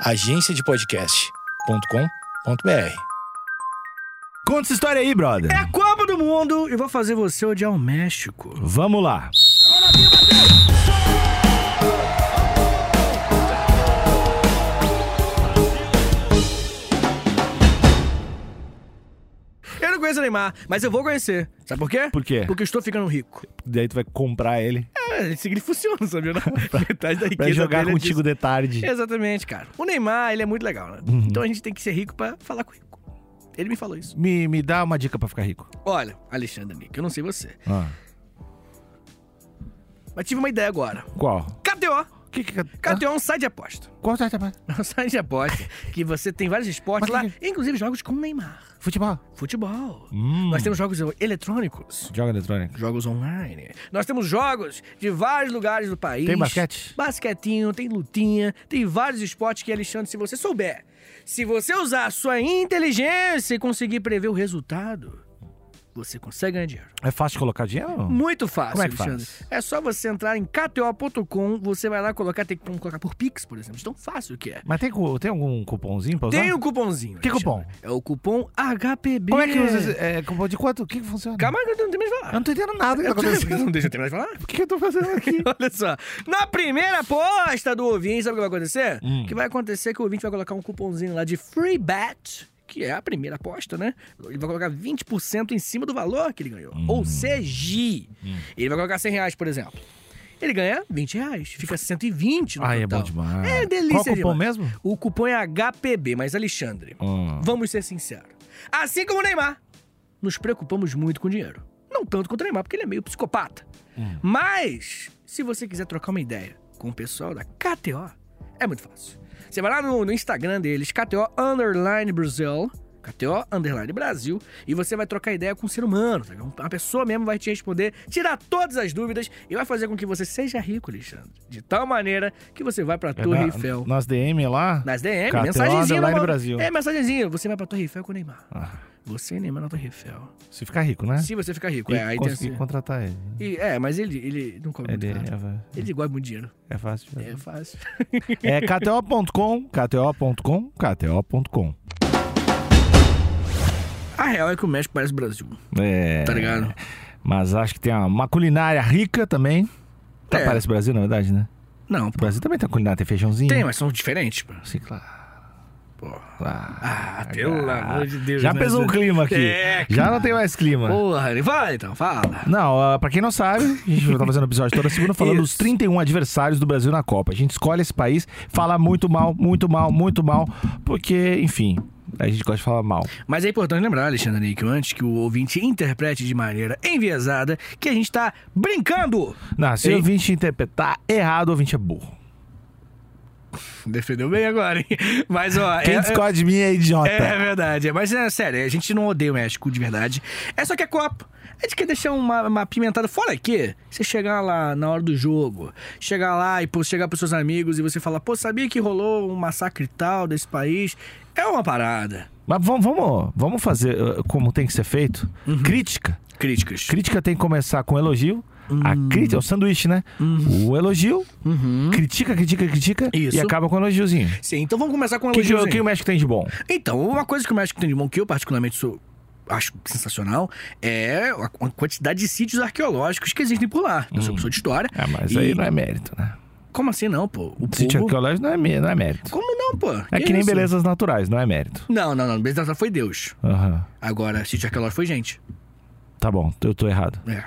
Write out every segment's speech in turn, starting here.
agenciadepodcast.com.br. Conta essa história aí, brother. É a Copa do Mundo e vou fazer você odiar o México. Vamos lá. Eu não conheço o Neymar, mas eu vou conhecer. Sabe por quê? Por quê? Porque eu estou ficando rico. Daí tu vai comprar ele É, esse que funciona, sabia? Não? Metade da riqueza pra jogar dele é contigo disso. de tarde. Exatamente, cara. O Neymar, ele é muito legal, né? Uhum. Então a gente tem que ser rico pra falar com rico. Ele me falou isso. Me, me dá uma dica pra ficar rico. Olha, Alexandre Nick, eu não sei você, Ah, mas tive uma ideia agora. qual? KTO. Que, que, KTO é um site de aposta. Qual tá, tá, tá? É um site de aposta que você tem vários esportes Mas lá, que- inclusive jogos com Neymar. Futebol. Futebol. Hum. Nós temos jogos eletrônicos. Joga eletrônico. Jogos online. Nós temos jogos de vários lugares do país. Tem basquete? Basquetinho, tem lutinha, tem vários esportes que, Alexandre, se você souber, se você usar a sua inteligência e conseguir prever o resultado, você consegue ganhar dinheiro. É fácil colocar dinheiro? Muito fácil, Como é que Alexandre. faz? É só você entrar em kto.com, você vai lá colocar, tem que colocar por Pix, por exemplo. Tão fácil que é. Mas tem, tem algum cupomzinho pra usar? Tem o cupomzinho. Que Alexandre. cupom? É o cupom HPB. Como é que usa? esse- É, cupom de quanto? O que, que funciona? Calma eu não tenho mais de falar. Eu não tô entendendo nada que tá acontecendo. Não deixa eu terminar de falar? O que, que eu tô fazendo aqui? Olha só. Na primeira aposta do ouvinte, sabe o que vai acontecer? Hum. O que vai acontecer é que o ouvinte vai colocar um cupomzinho lá de free bet, que é a primeira aposta, né? Ele vai colocar 20% em cima do valor que ele ganhou. Hum. Ou seja, ele vai colocar 100 reais, por exemplo. Ele ganha 20 reais, fica 120 no é total. bom demais. É delícia Qual cupom demais. mesmo? O cupom é HPB, mas Alexandre, Hum. vamos ser sinceros. Assim como o Neymar, nos preocupamos muito com dinheiro. Não tanto quanto o Neymar, porque ele é meio psicopata. Mas, se você quiser trocar uma ideia com o pessoal da KTO, é muito fácil. Você vai lá no, no Instagram deles, KTO Underline Brasil, KTO Underline Brasil, e você vai trocar ideia com um ser humano. sabe? Uma pessoa mesmo vai te responder, tirar todas as dúvidas e vai fazer com que você seja rico, Alexandre. De tal maneira que você vai pra Torre É na- Eiffel. Nas DM lá? Nas DM, KTO mensagenzinha. Underline. Brasil. É, mensagenzinha. Você vai pra Torre Eiffel com o Neymar. Ah, Você e Neymar na Torre Eiffel. se ficar rico, né? Se você ficar rico, E é, aí tem conseguir assim. contratar ele. E- é, mas ele, ele não come Ele muito caro. é, Ele gosta muito de dinheiro. é fácil. É fazer. fácil. É kto.com, kto.com, kto.com. A real é que o México parece Brasil. É. Tá ligado? Mas acho que tem uma, uma culinária rica também. Tá, É. Parece Brasil, na verdade, né? Não, O. Brasil também tem culinária, tem feijãozinho. Tem, mas são diferentes, pô. Sim, claro. Pô. Ah, Ah, pelo amor de Deus. Já né? pesou o clima aqui. É, Já não tem mais clima. Porra, vai então, fala. Não, ah, pra quem não sabe, a gente tá fazendo episódio toda segunda falando dos Isso. 31 adversários do Brasil na Copa. A gente escolhe esse país, fala muito mal, muito mal, muito mal, porque, enfim, a gente gosta de falar mal. Mas é importante lembrar, Alexandre Nick, antes que o ouvinte interprete de maneira enviesada que a gente tá brincando. Não, se Ei. o ouvinte interpretar errado, o ouvinte é burro. Defendeu bem agora, hein? Mas, ó. Quem é- discorda de mim é idiota. É verdade, mas é sério, a gente não odeia o México de verdade. É só que é Copa. A gente quer deixar uma, uma pimentada fora aqui. Você chegar lá na hora do jogo, chegar lá e pô, chegar pros seus amigos e você falar, pô, sabia que rolou um massacre e tal desse país? É uma parada. Mas vamos, vamos, vamos fazer uh, como tem que ser feito. Uhum. Crítica. Críticas. Crítica tem que começar com elogio. A crítica é o sanduíche, né? O elogio, Uhum. critica, critica, critica Isso. e acaba com o elogiozinho. Sim, então vamos começar com O que, que, elogiozinho. o que o México tem de bom? Então, uma coisa que o México tem de bom, que eu particularmente sou, acho sensacional, é a quantidade de sítios arqueológicos que existem por lá. Eu sou professor de história. Ah, mas e- aí não é mérito, né? Como assim não, pô? O Sítio povo... arqueológico não é, não é mérito. Como não, pô? É que nem isso? belezas naturais, não é mérito. Não, não, não. Beleza natural foi Deus. Aham. Agora, sítio arqueológico foi gente. Tá bom, eu tô errado. É.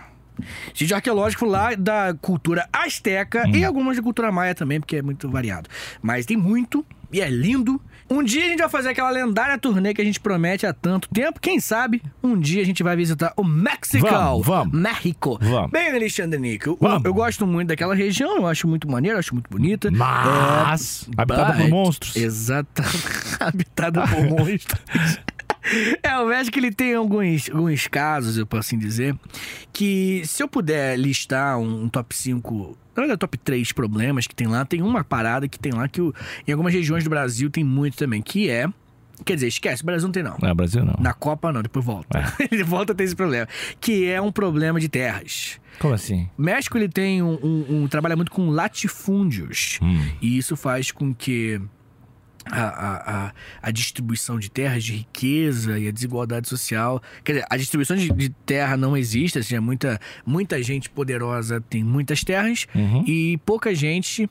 Sítio arqueológico lá da cultura asteca Hum. e algumas da cultura maia também, porque é muito variado. Mas tem muito e é lindo. Um dia a gente vai fazer aquela lendária turnê que a gente promete há tanto tempo. Quem sabe um dia a gente vai visitar o México. Vamos, vamos. México. Vamos. Bem, Alexandre Nick, eu, eu gosto muito daquela região, eu acho muito maneiro, acho muito bonita. Mas, habitada por but- monstros. Exato. habitada por monstros. É, o México ele tem alguns, alguns casos, eu posso assim dizer, que se eu puder listar um, um top 5, na verdade, top 3 problemas que tem lá, tem uma parada que tem lá que o- em algumas regiões do Brasil tem muito também, que é. Quer dizer, esquece, o Brasil não tem não. Não, Brasil não. Na Copa não, depois volta. Ele volta a ter esse problema. Que é um problema de terras. Como assim? O México ele tem um, um- um- trabalha muito com latifúndios Hum. e isso faz com que a, a, a, distribuição de terras, de riqueza e a desigualdade social. Quer dizer, a distribuição de, de terra não existe, assim, é muita, muita gente poderosa tem muitas terras Uhum. e pouca gente.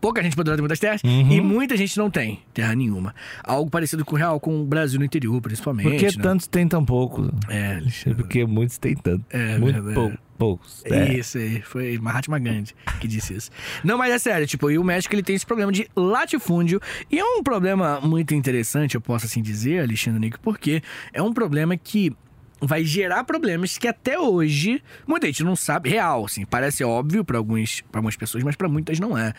Pouca gente poderosa tem muitas terras Uhum. e muita gente não tem terra nenhuma. Algo parecido com o real, com o Brasil no interior, principalmente. Por que né? tantos tem tão poucos? É, Alexandre. Porque muitos têm tanto. É, Muito verdade. pou- poucos. É. Isso aí, foi Mahatma Gandhi que disse isso. Não, mas é sério, tipo, e o México ele tem esse problema de latifúndio, e é um problema muito interessante, eu posso assim dizer, Alexandre Nico, porque é um problema que vai gerar problemas que até hoje muita gente não sabe, real, assim, parece óbvio para alguns, para algumas pessoas, mas para muitas não é.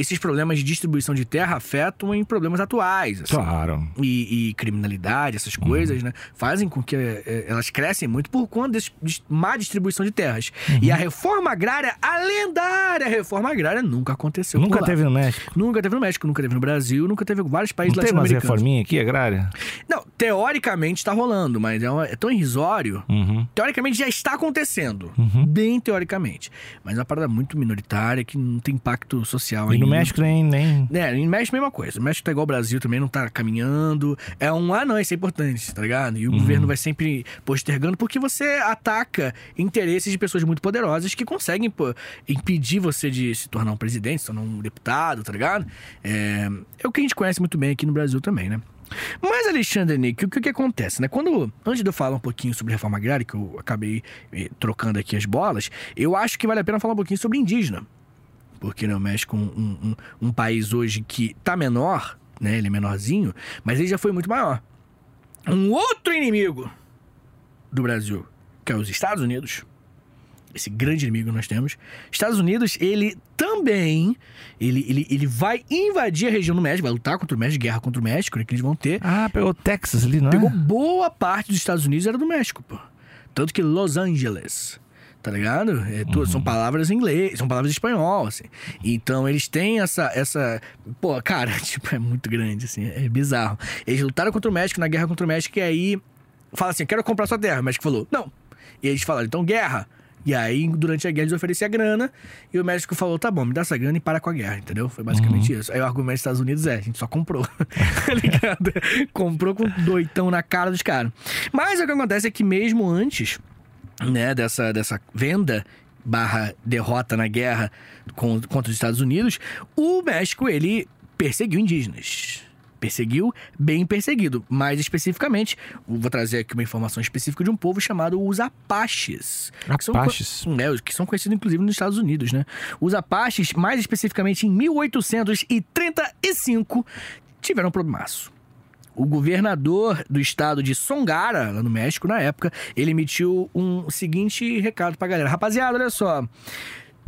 Esses problemas de distribuição de terra afetam em problemas atuais, assim Claro. e, e criminalidade, essas Uhum. coisas, né? Fazem com que eh, elas crescem muito por conta dis- má distribuição de terras. Uhum. E a reforma agrária, a lendária reforma agrária, nunca aconteceu. Nunca teve no México. Nunca teve no México, nunca teve no Brasil, nunca teve em vários países Não tem umas latino-americanos. reforminhas aqui, agrária? Não, teoricamente está rolando, mas é, uma- é tão irrisório. Uhum. Teoricamente já está acontecendo. Bem teoricamente. Mas é uma parada muito minoritária que não tem impacto social E ainda. No México nem. nem... É, em México a mesma coisa. O México tá igual ao Brasil também, não tá caminhando. É um, ah, não, isso é importante, tá ligado? E o governo vai sempre postergando porque você ataca interesses de pessoas muito poderosas que conseguem pô, impedir você de se tornar um presidente, se tornar um deputado, tá ligado? É, é o que a gente conhece muito bem aqui no Brasil também, né? Mas, Alexandre Nick, o que, o que acontece, né? Quando, antes de eu falar um pouquinho sobre reforma agrária, que eu acabei eh, trocando aqui as bolas, eu acho que vale a pena falar um pouquinho sobre indígena porque né, o México é um, um, um- país hoje que tá menor, né? Ele é menorzinho, mas ele já foi muito maior. Um outro inimigo do Brasil, que é os Estados Unidos, esse grande inimigo que nós temos. Estados Unidos, ele também, ele, ele, ele vai invadir a região do México, vai lutar contra o México, guerra contra o México, né, que eles vão ter. Ah, pegou Texas ali, não é? Pegou boa parte dos Estados Unidos era do México, pô. Tanto que Los Angeles, tá ligado? É, tu- São palavras em inglês, são palavras em espanhol, assim. Então eles têm essa, essa... Pô, cara, tipo, é muito grande, assim, é bizarro. Eles lutaram contra o México na guerra contra o México e aí... Fala assim, quero comprar sua terra. O México falou, não. E eles falaram, então guerra. E aí, durante a guerra, eles ofereciam a grana. E o México falou: tá bom, me dá essa grana e para com a guerra, entendeu? Foi basicamente isso. Aí o argumento dos Estados Unidos é: a gente só comprou. tá ligado? comprou com doitão na cara dos caras. Mas o que acontece é que, mesmo antes né, dessa, dessa venda barra derrota na guerra contra os Estados Unidos, o México, ele perseguiu indígenas. Perseguiu, bem perseguido. Mais especificamente, vou trazer aqui uma informação específica de um povo chamado os Apaches. Que são Apaches? é, os que são conhecidos inclusive nos Estados Unidos, né? Os Apaches, mais especificamente em 1835, tiveram um problemaço. O governador do estado de Songara, lá no México, na época, ele emitiu um seguinte recado pra galera. Rapaziada, olha só.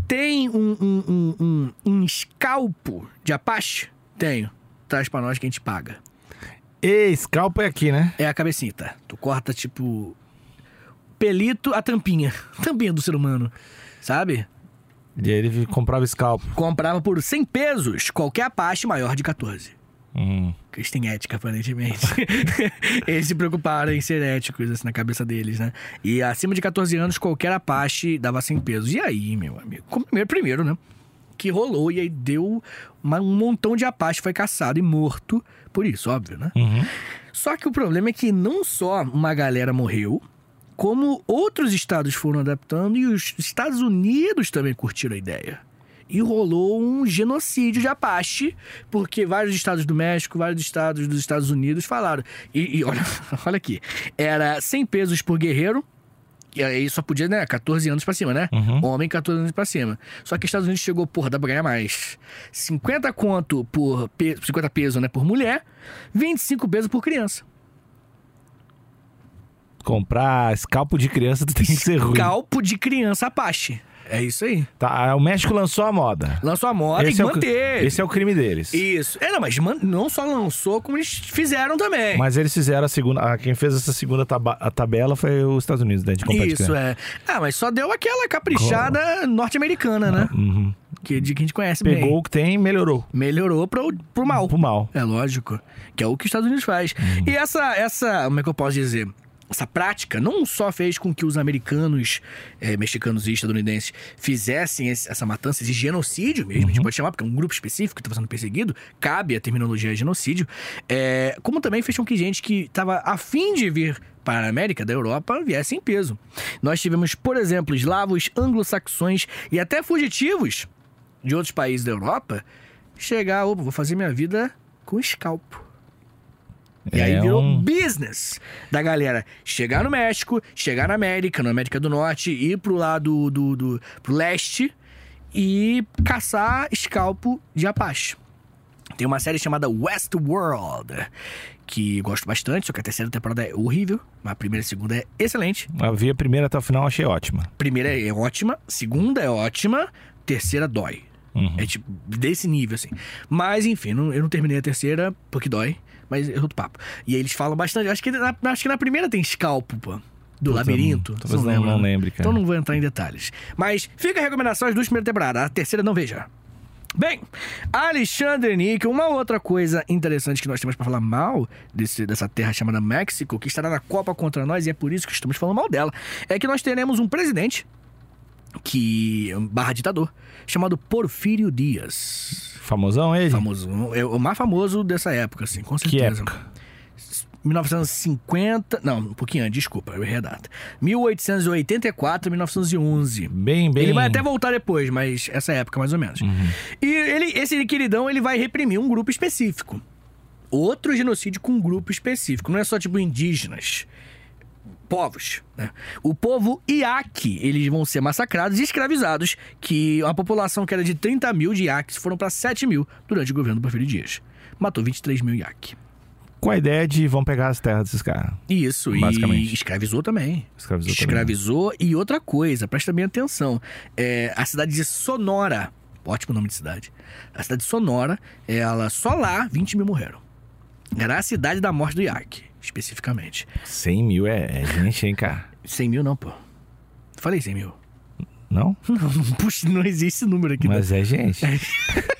Tem um, um, um, um, um escalpo de Apache? Tenho. Traz pra nós que a gente paga. E scalpo é aqui, né? É a cabecinha, tá? Tu corta, tipo... Pelito, a tampinha. Tampinha do ser humano. Sabe? E aí ele comprava scalpo. Comprava por 100 pesos qualquer Apache maior de 14. Hum. Que Eles têm ética, aparentemente. eles se preocuparam em ser éticos, assim, na cabeça deles, né? E acima de 14 anos, qualquer Apache dava 100 pesos. E aí, meu amigo? Primeiro, primeiro, né? Que rolou e aí deu uma- um montão de Apache foi caçado e morto por isso, óbvio, né? Uhum. Só que o problema é que não só uma galera morreu, como outros estados foram adaptando e os Estados Unidos também curtiram a ideia. E rolou um genocídio de Apache, porque vários estados do México, vários estados dos Estados Unidos falaram. E, e olha, olha aqui, era 100 pesos por guerreiro, e aí só podia, né, 14 anos pra cima, né? Uhum. Homem, 14 anos pra cima. Só que os Estados Unidos chegou, porra, dá pra ganhar mais. 50 conto por... Pe 50 pesos, né, por mulher. 25 pesos por criança. Comprar scalpo de criança tem que ser ruim. Calpo de criança Apache. É isso aí. Tá, o México lançou a moda. Lançou a moda esse, e é o, manteve. esse é o crime deles. Isso. É, não, mas man- não só lançou, como eles fizeram também. Mas eles fizeram a segunda. ah, Quem fez essa segunda taba- a tabela foi os Estados Unidos, né? De Isso, é. Ah, mas só deu aquela caprichada norte-americana, né? Uhum. Que, de que a gente conhece Pegou bem. o que tem e melhorou. Melhorou pro, pro mal. Pro mal. É lógico. Que é o que os Estados Unidos faz. Uhum. E essa, essa, como é que eu posso dizer? Essa prática não só fez com que os americanos, eh, mexicanos e estadunidenses fizessem esse- essa matança, esse genocídio mesmo, a gente pode chamar, porque é um grupo específico que está sendo perseguido, cabe a terminologia genocídio, eh, como também fez com que gente que estava afim de vir para a América, da Europa, viesse em peso. Nós tivemos, por exemplo, eslavos, anglo-saxões e até fugitivos de outros países da Europa chegar, opa, vou fazer minha vida com escalpo. E aí É virou um- business da galera chegar no México, chegar na América, na América do Norte, ir pro lado do, do pro leste e caçar escalpo de Apache. Tem uma série chamada Westworld, que gosto bastante, só que a terceira temporada é horrível, mas a primeira e a segunda é excelente. Eu vi a primeira até o final, achei ótima. Primeira é ótima, segunda é ótima, terceira dói. Uhum. É tipo, desse nível, assim. Mas, enfim, eu não terminei a terceira porque dói, mas é outro papo. E aí eles falam bastante. Acho que na, acho que na primeira tem escalpo, pô. Do Puta, labirinto. talvez não- lembra, não lembre, cara. Então não vou entrar em detalhes. Mas fica a recomendação as duas primeiras temporadas. A terceira não veja. Bem, Alexandre Níquel, uma outra coisa interessante que nós temos pra falar mal desse, dessa terra chamada México, que estará na Copa contra nós, e é por isso que estamos falando mal dela, é que nós teremos um presidente que barra ditador, chamado Porfírio Dias. Famosão ele? Famoso, é o mais famoso dessa época, assim, com Que certeza. época? 1950, não, um pouquinho antes, desculpa, eu errei a data. 1884, 1911. Bem, bem. Ele vai até voltar depois, mas essa época mais ou menos. E ele, esse queridão, ele vai reprimir um grupo específico. Outro genocídio com um grupo específico. Não é só tipo indígenas. Povos, né? O povo Iaque, eles vão ser massacrados e escravizados, que a população que era de 30 mil de Iaques foram para 7 mil durante o governo do Porfírio Dias. Matou 23 mil Iaque. Com a ideia de vão pegar as terras desses caras. Isso, Basicamente. e escravizou também. Escravizou também. Escravizou. E outra coisa, presta bem atenção. É, a cidade de Sonora, ótimo nome de cidade. A cidade de Sonora, ela só lá 20 mil morreram. Era a cidade da morte do Iaque, especificamente. 100 mil é, é gente, hein, cara? 100 mil não, pô. Falei 100 mil. Não? Não, não, puxa, não existe esse número aqui. Mas é gente. né?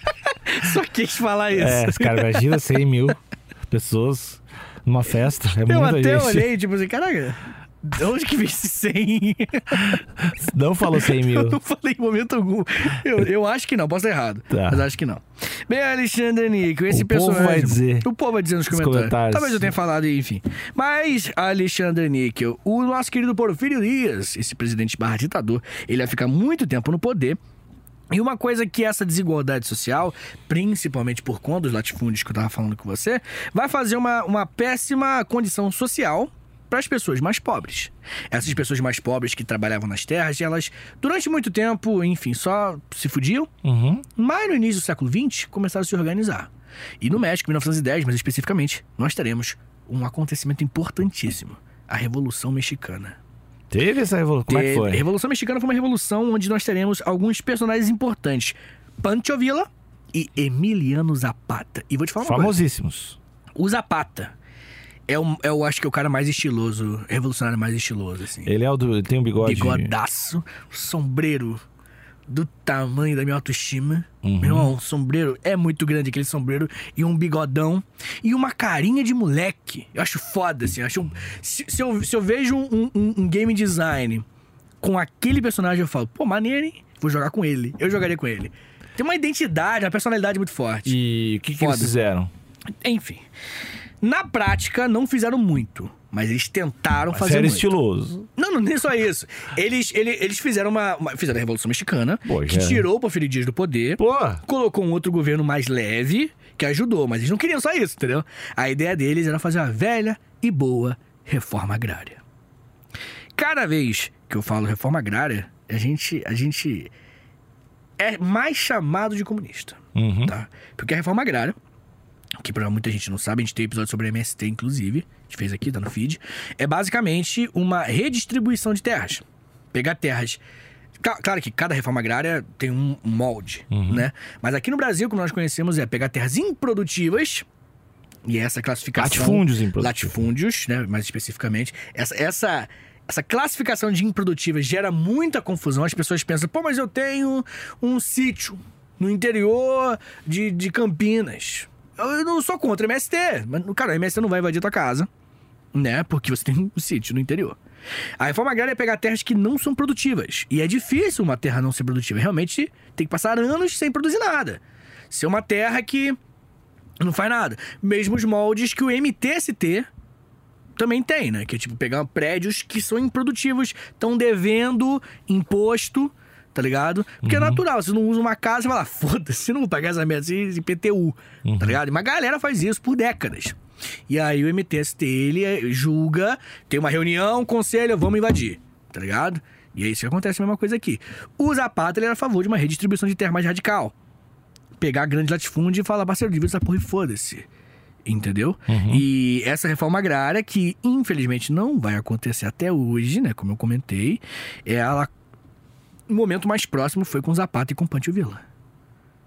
Só quis falar isso. É, cara imagina 100 mil pessoas numa festa. É Eu até gente. olhei, tipo assim, caraca, de onde que veio esse 100? Não falou 100 mil. Eu não falei em momento algum. Eu, eu acho que não, posso estar errado. Tá. Mas acho que não. Bem, Alexandre Níquel, esse O povo personagem. vai dizer. O povo vai dizer nos comentários. comentários. Talvez eu tenha falado, enfim. Mas, Alexandre Níquel, o nosso querido Porfírio Dias, esse presidente barra ditador, ele vai ficar muito tempo no poder. E uma coisa que essa desigualdade social, principalmente por conta dos latifúndios que eu tava falando com você, vai fazer uma, uma péssima condição social para as pessoas mais pobres. Essas pessoas mais pobres que trabalhavam nas terras, elas, durante muito tempo, enfim, só se fudiam. Uhum. Mas no início do século XX, começaram a se organizar. E no México, em 1910, mas especificamente, nós teremos um acontecimento importantíssimo. A Revolução Mexicana. Teve essa revolução. Como é que foi? A Revolução Mexicana foi uma revolução onde nós teremos alguns personagens importantes. Pancho Villa e Emiliano Zapata. E vou te falar uma coisa. Famosíssimos. O Zapata é, o, é o, acho que é o cara mais estiloso, revolucionário mais estiloso, assim. Ele é o do. Ele tem um bigode. Bigodaço, sombreiro do tamanho da minha autoestima. Uhum. Meu irmão, o sombreiro é muito grande, aquele sombreiro, e um bigodão, e uma carinha de moleque. Eu acho foda, assim. eu acho, se, se eu, se eu vejo um, um- um game design com aquele personagem, eu falo, pô, maneiro, hein? Vou jogar com ele. Eu jogaria com ele. Tem uma identidade, uma personalidade muito forte. E o que, que eles fizeram? Enfim. Na prática, não fizeram muito. Mas eles tentaram Mas fazer era muito. estiloso. Não, não, nem só isso. Eles, ele- eles fizeram uma, uma- Fizeram a Revolução Mexicana, Pô, que tirou o Porfírio Dias do poder, Pô! colocou um outro governo mais leve, que ajudou, mas eles não queriam só isso, entendeu? A ideia deles era fazer uma velha e boa reforma agrária. Cada vez que eu falo reforma agrária, a gente, a gente é mais chamado de comunista Uhum. tá? Porque a reforma agrária, que pra muita gente não sabe, a gente tem episódio sobre MST, inclusive, a gente fez aqui, tá no feed, é basicamente uma redistribuição de terras. Pegar terras. Claro que cada reforma agrária tem um molde, né? Mas aqui no Brasil, como nós conhecemos, é pegar terras improdutivas. E essa classificação. Latifúndios improdutivos. Latifúndios, né? Mais especificamente. Essa, essa, essa classificação de improdutivas gera muita confusão. As pessoas pensam, pô, mas eu tenho um sítio no interior de, de Campinas. Eu não sou contra MST. Mas, cara, o MST não vai invadir tua casa. né? Porque você tem um sítio no interior. A reforma agrária é pegar terras que não são produtivas. E é difícil uma terra não ser produtiva. Realmente tem que passar anos sem produzir nada. Ser uma terra que não faz nada. Mesmos moldes que o MTST também tem, né? Que é tipo pegar prédios que são improdutivos, estão devendo imposto, tá ligado? Porque é natural, você não usa uma casa e fala, foda-se, não vou pagar essa merda de IPTU, tá ligado? E uma galera faz isso por décadas. E aí o MTST, ele é- julga, tem uma reunião, conselho, vamos invadir, tá ligado? E é isso que acontece a mesma coisa aqui. O Zapata, ele era a favor de uma redistribuição de terra mais radical. Pegar grande latifúndio e falar, parceiro, divide essa porra e foda-se. Entendeu? E essa reforma agrária, que infelizmente não vai acontecer até hoje, né? Como eu comentei, ela. O momento mais próximo foi com o Zapata e com o Pantio Villa.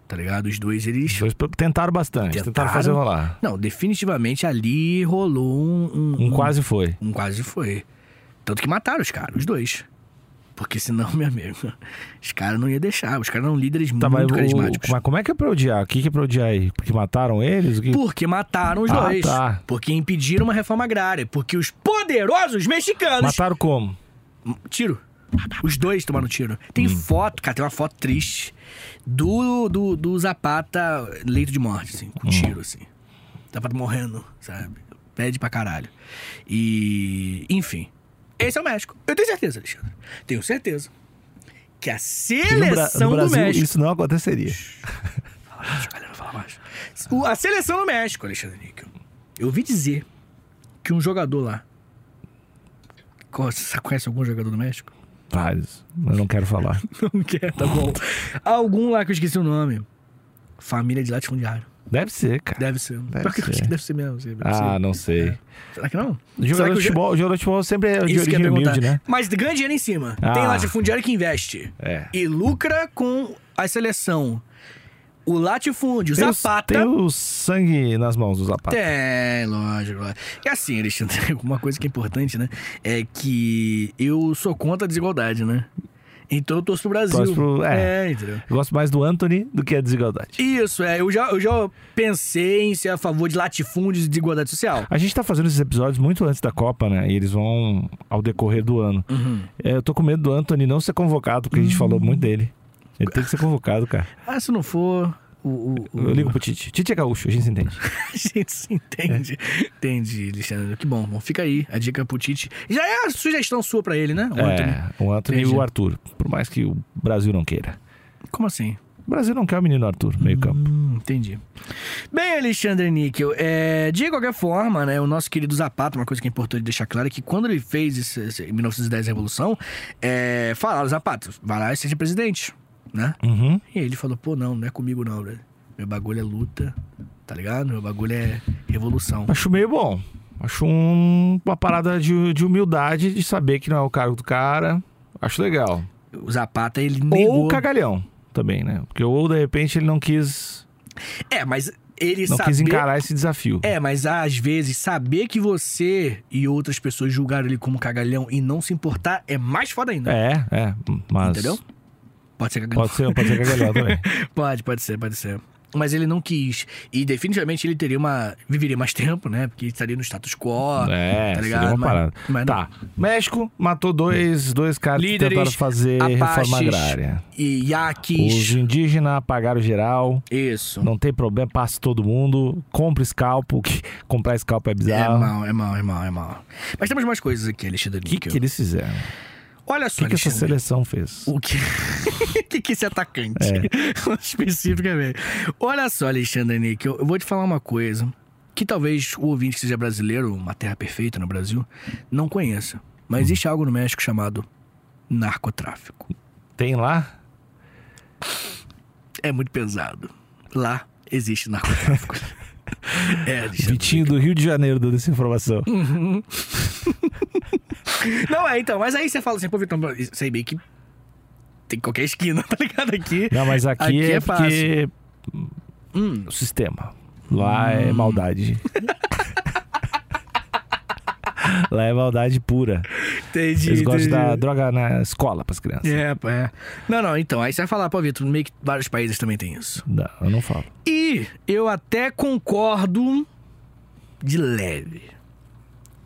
Tá ligado? Os dois, eles. Os dois tentaram bastante, tentaram, Tentaram. fazer rolar. Não, definitivamente ali rolou um. Um quase foi. Um quase foi. Tanto que mataram os caras, os dois. Porque senão, meu amigo, os caras não iam deixar. Os caras eram líderes Tá, mas, muito o- carismáticos. mas como é que é pra odiar? O que, que é pra odiar aí? Porque mataram eles? O que... Porque mataram os Ah, dois. tá. Porque impediram uma reforma agrária. Porque os poderosos mexicanos. Mataram como? Tiro. Os dois tomaram tiro. Tem Hum. foto, cara, tem uma foto triste do, do, do Zapata leito de morte, assim, Hum. com tiro, assim. Zapata morrendo, sabe? Pede pra caralho. E. Enfim. Esse é o México. Eu tenho certeza, Alexandre. Tenho certeza. Que a no, Bra- seleção no do Brasil México. isso não aconteceria. Fala baixo, galera, fala baixo. O- a seleção do México, Alexandre Níquel. Eu ouvi dizer que um jogador lá. Você conhece algum jogador do México? Vários. Eu não quero falar. Não quer, tá bom. Algum lá que eu esqueci o nome. Família de latifundiário. Deve ser, cara. Deve ser. Deve Pior ser. acho que deve ser mesmo. deve Ah, ser. não sei. Será que não? Jogador de futebol, jogador de futebol sempre é de origem humilde, né? Mas ganha dinheiro em cima. Ah. Tem latifundiário que investe. É. E lucra com a seleção. O latifúndio, Tem Zapata. Tem o sangue nas mãos do Zapata. Tem, lógico. E assim, Alexandre, uma coisa que é importante, né? É que eu sou contra a desigualdade, né? Então eu torço pro Brasil. Torce pro- é. é entendeu? Eu gosto mais do Anthony do que a desigualdade. Isso, é. Eu já, eu já pensei em ser a favor de latifúndios e de igualdade social. A gente tá fazendo esses episódios muito antes da Copa, né? E eles vão ao decorrer do ano. Uhum. É, eu tô com medo do Anthony não ser convocado, porque a gente falou muito dele. Ele tem que ser convocado, cara. Ah, se não for. O, o, o- Eu ligo pro Tite. Tite é gaúcho, a gente se entende. A gente se entende. Entendi, Alexandre. Que bom. Bom, fica aí a dica pro Tite. Já é a sugestão sua pra ele, né? O Anthony. É, o Anthony Entendi. e o Arthur. Por mais que o Brasil não queira. Como assim? O Brasil não quer o menino Arthur, meio campo. Hum, entendi. Bem, Alexandre Níquel, é, de qualquer forma, né, o nosso querido Zapata, uma coisa que é importante deixar claro é que quando ele fez esse, esse- em 1910 a Revolução, é, falaram, Zapata, vai lá e seja presidente, né? Uhum. E aí ele falou, pô, não, não é comigo não, velho. Meu bagulho é luta, tá ligado? Meu bagulho é revolução. Acho meio bom. Acho um- uma parada de, de humildade, de saber que não é o cargo do cara. Acho legal. O Zapata, ele negou... Ou cagalhão também, né? Porque ou de repente ele não quis, É, mas ele não saber... quis encarar esse desafio. É, mas às vezes saber que você e outras pessoas julgaram ele como cagalhão e não se importar é mais foda ainda. É, é. Mas. Entendeu? Pode ser cagalhão. Pode ser, pode ser cagalhão também. Pode, pode ser, pode ser. Mas ele não quis. E definitivamente ele teria uma. viveria mais tempo, né? Porque estaria no status quo. É, tá ligado? uma Mas- parada. mas tá. México matou dois, dois caras que Líderes, tentaram fazer reforma Apaches, agrária. E Os Yaquis. indígenas apagaram geral. Isso. Não tem problema, passa todo mundo. Compra scalpo, que comprar scalpo é É bizarro. mal, é mal, é mal, é mal. Mas temos mais coisas aqui, Alexandre O que, que eles fizeram? Olha O só, que, que essa seleção fez? O que... que que esse atacante? É. Especificamente. Olha só, Alexandre Níquel, eu vou te falar uma coisa que talvez o ouvinte que seja brasileiro, uma terra perfeita no Brasil, não conheça. Mas existe algo no México chamado narcotráfico. Tem lá? É muito pesado. Lá existe narcotráfico. é. Vitinho do Rio de Janeiro dando essa informação. Não, é, então. Mas aí você fala assim, pô, Vitor, sei bem que tem qualquer esquina, tá ligado? Aqui. Não, mas aqui, Aqui é, é porque Hum, o sistema. Lá é maldade. Lá é maldade pura. entendi. Eles gostam entendi. dar droga na escola pras crianças. É, é. Não, não, então, aí você vai falar, pô, Vitor, meio que vários países também tem isso. Não, eu não falo. E eu até concordo de leve.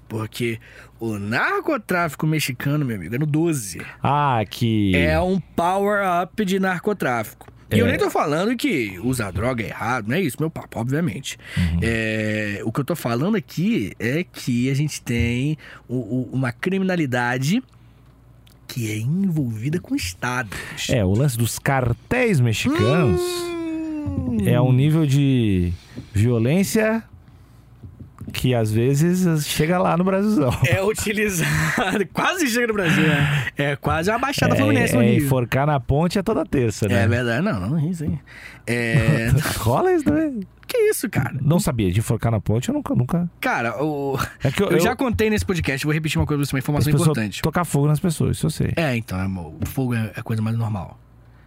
Porque o narcotráfico mexicano, meu amigo, é no 12. Ah, que. É um power-up de narcotráfico. E eu É. nem tô falando que usar droga é errado, não é isso, meu papo, obviamente. Uhum. É, o que eu tô falando aqui é que a gente tem o- o- uma criminalidade que é envolvida com estados. É, o lance dos cartéis mexicanos Hum. é um nível de violência que às vezes chega lá no Brasilzão. É utilizado, quase chega no Brasil, né? É quase uma baixada É, fluminense no é, Rio. enforcar na ponte é toda terça, né? É verdade, não, não, isso aí. É, Rola isso também? que isso, cara? Não sabia, de enforcar na ponte eu nunca, nunca... Cara, o... É que eu, eu, já contei nesse podcast, vou repetir uma coisa pra você, uma informação importante. tocar fogo nas pessoas, isso eu sei. É, então, amor, o fogo é a coisa mais normal.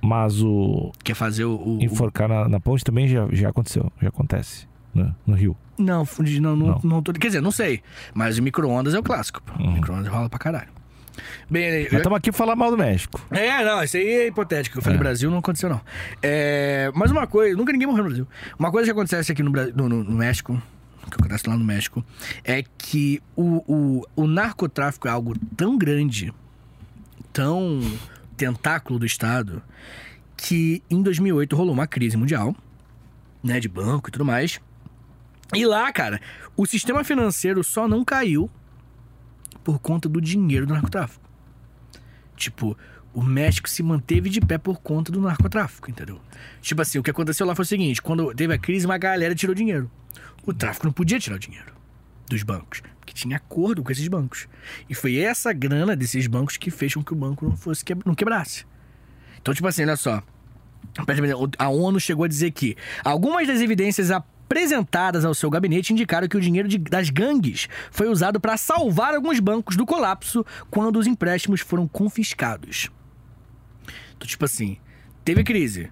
Mas o Quer fazer o. o- enforcar na, na ponte também já, já aconteceu, já acontece no, no Rio. Não, fundi- não, não, Não. não. tô- Quer dizer, não sei. Mas o micro-ondas é o clássico. Uhum. Micro-ondas rola pra caralho. Bem, eu- estamos aqui pra falar mal do México. É, não, isso aí é hipotético. Eu falei É. Brasil, não aconteceu, não. É, mas uma coisa, nunca ninguém morreu no Brasil. Uma coisa que acontece aqui no, no, no- no México, que acontece lá no México, é que o, o, o narcotráfico é algo tão grande, tão tentáculo do Estado, que em 2008 rolou uma crise mundial, né, de banco e tudo mais. E lá, cara, o sistema financeiro só não caiu por conta do dinheiro do narcotráfico. Tipo, o México se manteve de pé por conta do narcotráfico, entendeu? Tipo assim, o que aconteceu lá foi o seguinte: quando teve a crise, uma galera tirou dinheiro. O tráfico não podia tirar o dinheiro dos bancos, porque tinha acordo com esses bancos. E foi essa grana desses bancos que fez com que o banco não fosse que- não quebrasse. Então, tipo assim, olha só. A ONU chegou a dizer que algumas das evidências apresentadas ao seu gabinete indicaram que o dinheiro de- das gangues foi usado para salvar alguns bancos do colapso quando os empréstimos foram confiscados. Então, tipo assim, teve crise.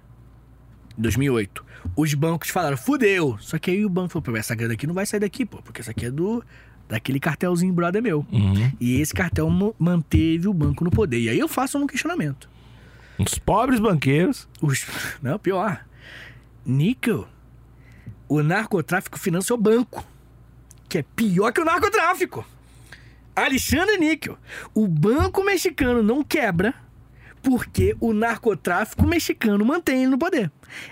Em 2008. Os bancos falaram, fudeu. Só que aí o banco falou, essa grana aqui não vai sair daqui, pô, porque essa aqui é do daquele cartelzinho brother meu. Uhum. E esse cartel manteve o banco no poder. E aí eu faço um questionamento. Os pobres banqueiros. Os... Não, pior. Níquel. O narcotráfico financia o banco. Que é pior que o narcotráfico. Alexandre Níquel. O banco mexicano não quebra porque o narcotráfico mexicano mantém ele no poder.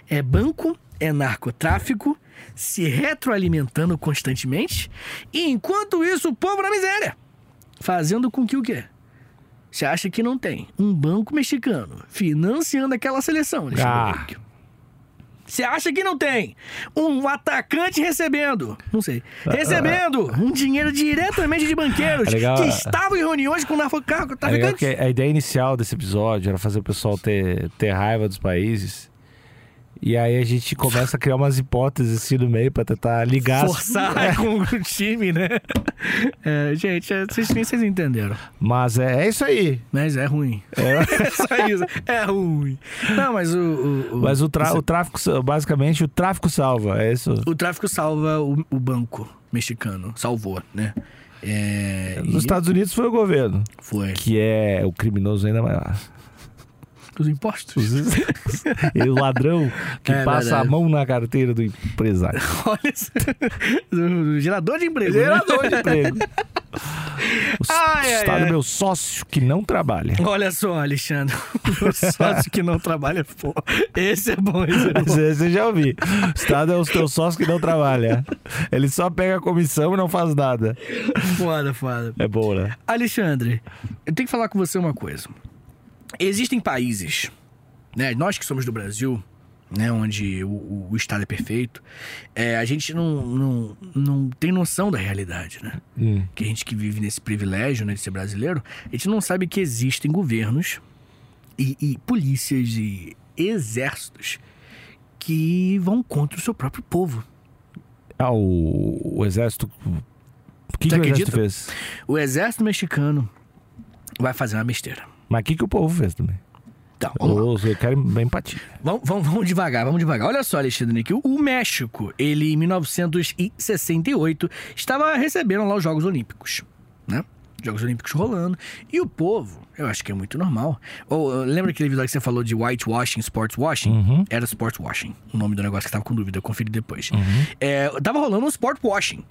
É banco, é narcotráfico, se retroalimentando constantemente. E enquanto isso, o povo na miséria. Fazendo com que o quê? Você acha que não tem um banco mexicano financiando aquela seleção, Alexandre Ah. Níquel? Você acha que não tem um atacante recebendo, não sei, recebendo um dinheiro diretamente de banqueiros É que é. estavam em reuniões com É narcotraficantes? que a ideia inicial desse episódio era fazer o pessoal ter, ter raiva dos países. E aí a gente começa a criar umas hipóteses assim no meio pra tentar ligar. as- Forçar com o time, né? É, gente, é, vocês, vocês entenderam. Mas é, é isso aí. Mas é ruim. É só isso. É ruim. Não, mas o. o, o- Mas o, tra- o tráfico, basicamente, o tráfico salva. É isso. o tráfico salva o, o banco mexicano. Salvou, né? É, Nos e Estados Unidos foi o governo, Foi. que é o criminoso ainda maior. Os impostos. e o ladrão que É passa verdade. a mão na carteira do empresário. Olha isso. O gerador de emprego. né? Gerador de emprego. O Ai, estado ai. meu sócio que não trabalha. Olha só, Alexandre. O sócio que não trabalha, pô. Esse é bom, esse é bom. Você você já ouvi. O Estado é o teu sócio que não trabalha. Ele só pega a comissão e não faz nada. Foda, foda. É bom, né? Alexandre, eu tenho que falar com você uma coisa. Existem países, né? Nós que somos do Brasil, né? Onde o, o- Estado é perfeito, é, a gente não, não, não tem noção da realidade, né? Hum. Que a gente que vive nesse privilégio, né? De ser brasileiro, a gente não sabe que existem governos e, e polícias e exércitos que vão contra o seu próprio povo. Ah, o, o exército. O que, que o exército fez? O exército mexicano vai fazer uma besteira. Mas o que, que o povo fez também? Então, vamos. Eu, quero bem empatia. Vamos, vamos, vamos devagar, vamos devagar. Olha só, Alexandre Nick, o México, ele em 1968 estava recebendo lá os Jogos Olímpicos, né? Jogos Olímpicos rolando. E o povo, eu acho que é muito normal. Ou, lembra aquele vídeo que você falou de whitewashing, sports washing? Uhum. Era sports washing, o nome do negócio que tava com dúvida, eu conferi depois. Uhum. É, tava rolando um sport washing.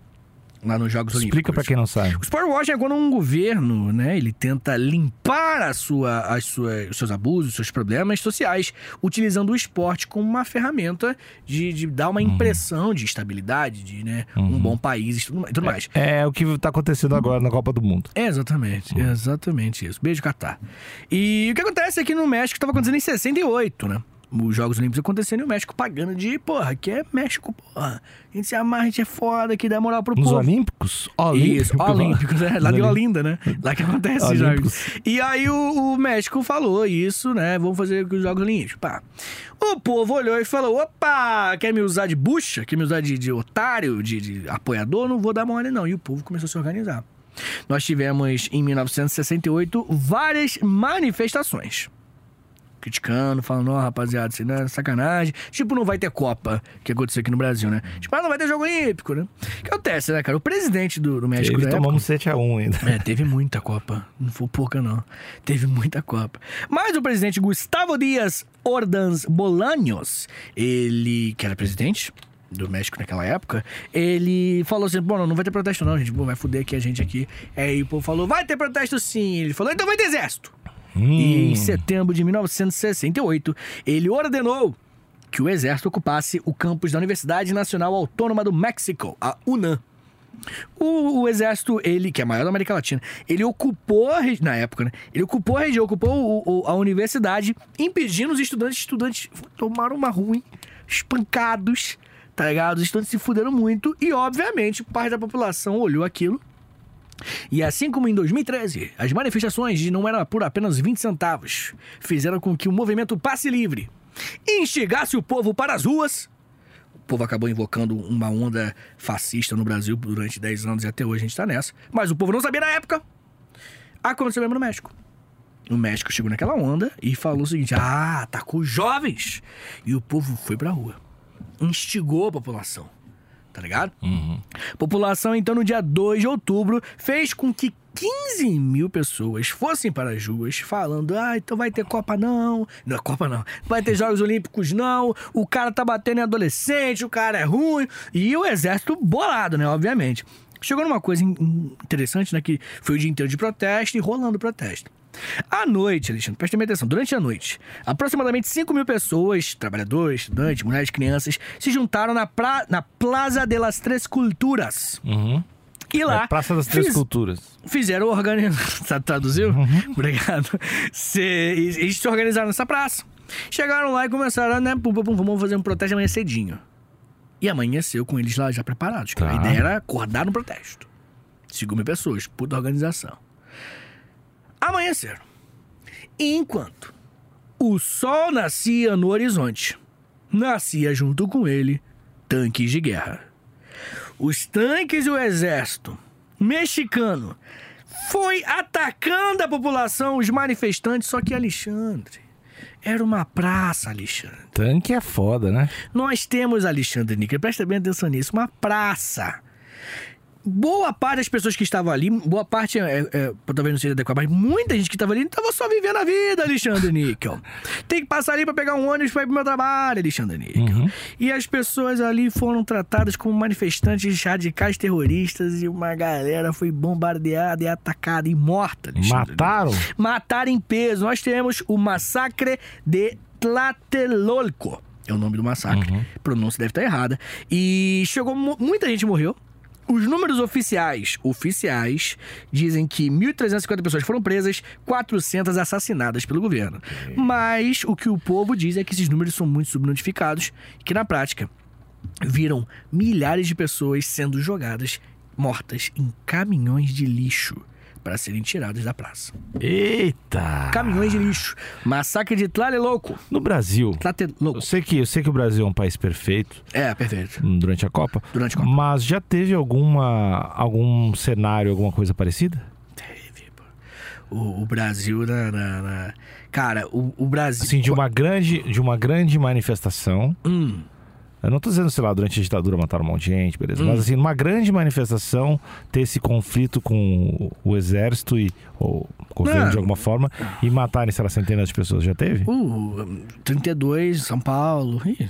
Lá nos Jogos Explica Olímpicos. pra quem não sabe. O Sportwash é quando um governo, né, ele tenta limpar a sua, as suas, os seus abusos, os seus problemas sociais, utilizando o esporte como uma ferramenta de, de dar Uhum. uma impressão de estabilidade, de né, um bom país e tudo, mais- tudo mais. É o que tá acontecendo agora na Copa do Mundo. É, exatamente, exatamente isso. Beijo, Catar. E o que acontece aqui no México estava acontecendo em 68, né? Os Jogos Olímpicos acontecendo e o México pagando de, porra, aqui é México, porra. A gente se amarra, a gente é foda, que dá moral pro Nos povo. Olímpicos? Isso, Olímpicos, né? Lá de Olímpicos. Olinda, né? Lá que acontece os Olímpicos. jogos. E aí o, o México falou isso, né? Vamos fazer os Jogos Olímpicos. Pá. O povo olhou e falou: opa, quer me usar de bucha? Quer me usar de, de otário, de, de apoiador? Não vou dar mole, não. E o povo começou a se organizar. Nós tivemos, em 1968, várias manifestações criticando, falando, ó, rapaziada, isso não é sacanagem. Tipo, não vai ter Copa, que aconteceu aqui no Brasil, né? Tipo, ah, não vai ter jogo olímpico, né? O que acontece, né, cara? O presidente do, do México época- tomamos 7x1 ainda. é, teve muita Copa. Não foi pouca, não. Teve muita Copa. Mas o presidente Gustavo Dias Ordaz Bolaños, ele, que era presidente do México naquela época, ele falou assim, bom, não vai ter protesto não, gente, Pô, vai foder aqui a gente aqui. Aí o povo falou, vai ter protesto sim. Ele falou, então vai ter exército. E em setembro de 1968, ele ordenou que o exército ocupasse o campus da Universidade Nacional Autônoma do México, a UNAM. O, o exército, ele, que é maior da América Latina, ele ocupou, a na época, né? Ele ocupou a região, ocupou o- o- a universidade, impedindo os estudantes. Estudantes tomaram uma ruim, espancados, tá ligado? Os estudantes se fuderam muito e, obviamente, parte da população olhou aquilo. E assim como em 2013, as manifestações de não era por apenas 20 centavos fizeram com que o movimento Passe Livre instigasse o povo para as ruas, o povo acabou invocando uma onda fascista no Brasil durante 10 anos e até hoje a gente tá nessa. Mas o povo não sabia na época. Aconteceu mesmo no México. O México chegou naquela onda e falou o seguinte: ah, atacou os jovens. E o povo foi pra rua. Instigou a população. Tá ligado? População, então, no dia 2 de outubro, fez com que 15 mil pessoas fossem para as ruas falando: ah, então vai ter Copa não. Não, Copa não. Vai ter Jogos Olímpicos não. O cara tá batendo em adolescente, o cara é ruim. E o exército bolado, né? Obviamente. Chegou numa coisa in- in- interessante, né? Que foi o dia inteiro de protesto e rolando protesto. À noite, Alexandre, presta atenção, durante a noite, aproximadamente 5 mil pessoas, trabalhadores, estudantes, mulheres, crianças, se juntaram na, pra, na Plaza de las Tres Culturas. Uhum. E lá. É Praça das Três fiz- Culturas. Fizeram organização. Traduziu? Obrigado. Se, eles se organizaram nessa praça. Chegaram lá e começaram, né? Pum, pum, pum, vamos fazer um protesto amanhã cedinho. E amanheceu com eles lá já preparados. Tá. A ideia era acordar no protesto. 5 mil pessoas, puta organização. Amanheceram. Enquanto o sol nascia no horizonte, nascia junto com ele tanques de guerra. Os tanques e o exército mexicano foi atacando a população, os manifestantes, só que Alexandre. Era uma praça, Alexandre. Tanque é foda, né? Nós temos, Alexandre Níquel, presta bem atenção nisso, uma praça. Boa parte das pessoas que estavam ali, boa parte, é, é, talvez não seja adequado, mas muita gente que estava ali não estava só vivendo a vida, Alexandre Níquel. Tem que passar ali para pegar um ônibus para ir pro meu trabalho, Alexandre Níquel. E as pessoas ali foram tratadas como manifestantes radicais terroristas e uma galera foi bombardeada e atacada e morta, Alexandre. Mataram? Matar em peso. Nós temos o massacre de Tlatelolco. É o nome do massacre. Pronúncia deve estar errada. E chegou mu- muita gente morreu. Os números oficiais, oficiais, dizem que 1.350 pessoas foram presas, 400 assassinadas pelo governo. Mas o que o povo diz é que esses números são muito subnotificados e que na prática viram milhares de pessoas sendo jogadas mortas em caminhões de lixo para serem tiradas da praça. Eita! Caminhões de lixo. Massacre de Tlatelolco. No Brasil, eu Tlatelolco. sei, que, eu sei que o Brasil é um país perfeito É, perfeito. hum, durante a Copa. Durante a Copa. Mas já teve alguma algum cenário, alguma coisa parecida? Teve, pô. O, o Brasil na, na- na- Cara, o, o Brasil. Assim, de uma grande, de uma grande manifestação. Hum, Eu não tô dizendo, sei lá, durante a ditadura mataram um monte de gente, beleza. Hum. Mas assim, numa grande manifestação, ter esse conflito com o, o exército e ou o governo Não. de alguma forma e matarem, sei lá, centenas de pessoas. Já teve? uh, 32, São Paulo. Ih,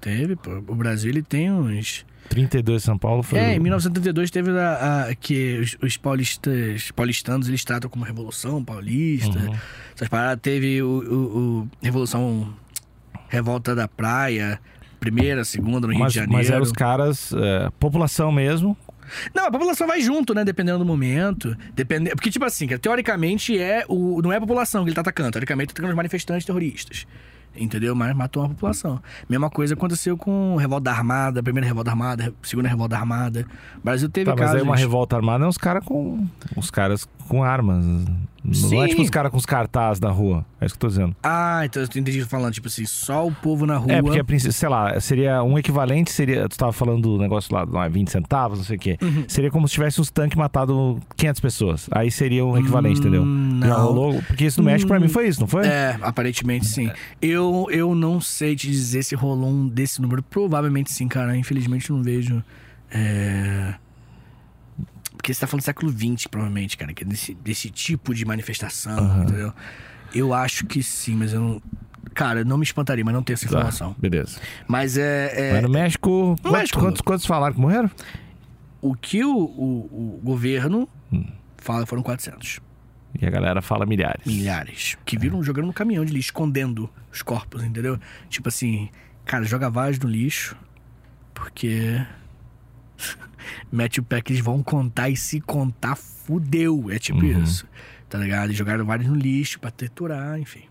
Teve, pô. O Brasil ele tem uns. 32 São Paulo foi. É, em 1932 teve a, a- que os, os paulistas, paulistanos eles tratam como Revolução Paulista. Uhum. Essas paradas. Teve o, o- o Revolução Revolta da Praia, primeira, segunda no Rio Mas, de Janeiro. mas eram os caras, é, população mesmo. Não, a população vai junto, né? Dependendo do momento. Depende... Porque, tipo assim, teoricamente é o... não é a população que ele tá atacando. Teoricamente, tá atacando os manifestantes terroristas. Entendeu? Mas matou uma população. Mesma coisa aconteceu com Revolta Armada, primeira Revolta Armada, segunda Revolta Armada. O Brasil teve Tá, mas casos... aí uma revolta armada é os caras com. Os caras com armas. Não é Sim. tipo os caras com os cartazes na rua. É isso que eu tô dizendo. Ah, então eu entendi falando, tipo assim, só o povo na rua. É, porque, a princípio, sei lá, seria um equivalente, seria. Tu tava falando do negócio lá, não é 20 centavos, não sei o quê. Uhum. Seria como se tivesse os tanques matado 500 pessoas. Aí seria um equivalente, entendeu? Hum, Já não. rolou? Porque isso no México pra mim foi isso, não foi? É, aparentemente sim. Eu, eu não sei te dizer se rolou um desse número. Provavelmente sim, cara. Infelizmente eu não vejo. É... Porque você tá falando do século XX, provavelmente, cara. Que é desse, desse tipo de manifestação, Aham. entendeu? Eu acho que sim, mas eu não. Cara, não me espantaria, mas não tenho essa Tá, informação. beleza. Mas é. é- Mas no México. quantos- México. Quantos, quantos falaram que morreram? O que o, o, o governo Hum. fala foram 400. E a galera fala milhares. Milhares. Que viram jogando no caminhão de lixo, escondendo os corpos, entendeu? Tipo assim, cara, joga vários no lixo, porque. Mete o pé que eles vão contar e se contar, fudeu. É tipo Uhum. isso. Tá ligado? E jogaram vários no lixo pra triturar, enfim.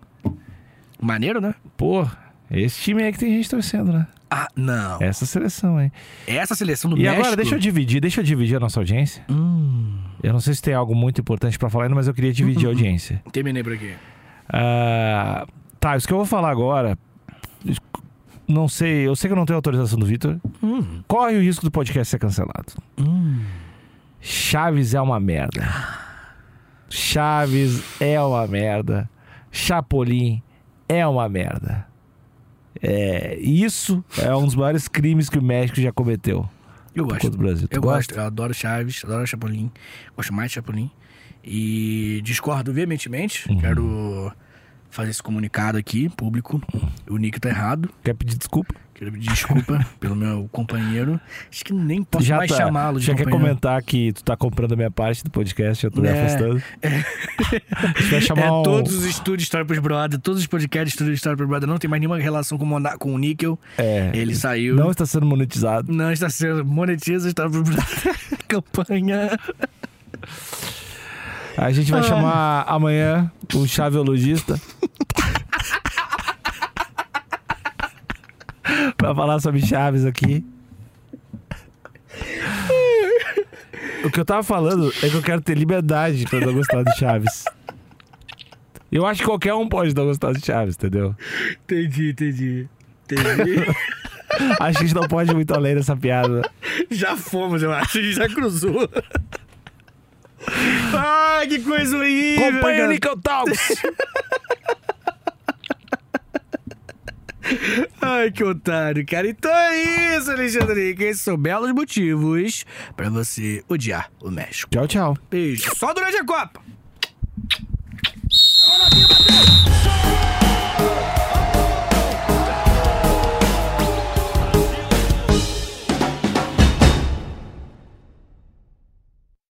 Maneiro, né? Pô, esse time aí que tem gente torcendo, né? Ah, não. Essa seleção, hein? Essa seleção do E México... agora, deixa eu dividir, deixa eu dividir a nossa audiência. Hum, Eu não sei se tem algo muito importante pra falar ainda, mas eu queria dividir a audiência. terminei por aqui. Ah, tá, isso que eu vou falar agora. Não sei, eu sei que eu não tenho autorização do Vitor. Hum, Corre o risco do podcast ser cancelado. hum. Chaves é uma merda. Chaves é uma merda. Chapolin é uma merda. É, isso é um dos maiores crimes que o México já cometeu Eu gosto. contra o Brasil. Tu Eu gosta? gosto, eu adoro Chaves, adoro Chapolin, gosto mais de Chapolin. E discordo veementemente, Uhum. quero fazer esse comunicado aqui, público. O Nick tá errado, Quer pedir desculpa? Quero pedir desculpa pelo meu companheiro. Acho que nem posso mais tá- chamá-lo de já quer comentar que tu tá comprando a minha parte do podcast, eu tô me É. afastando. A gente vai chamar É, um... todos os estúdios História pros Brother, todos os podcasts Estúdio História pros Brother não tem mais nenhuma relação com, o Mona- com o Níquel. É, Ele saiu. não está sendo monetizado. Não está sendo monetiza História pros Brother. Campanha. A gente vai Ah. chamar amanhã o chaveologista pra falar sobre chaves aqui. O que eu tava falando é que eu quero ter liberdade pra não gostar de Chaves. Eu acho que qualquer um pode não gostar de Chaves, entendeu? Entendi, entendi. Entendi. Acho que a gente não pode ir muito além dessa piada. Já fomos, eu acho. A gente já cruzou. Ai, que coisa horrível. Acompanha o cara. Nickel Talks! Ai, que otário, cara. Então é isso, Alexandre. Que esses são belos motivos pra você odiar o México. Tchau, tchau. Beijo. Só durante a Copa.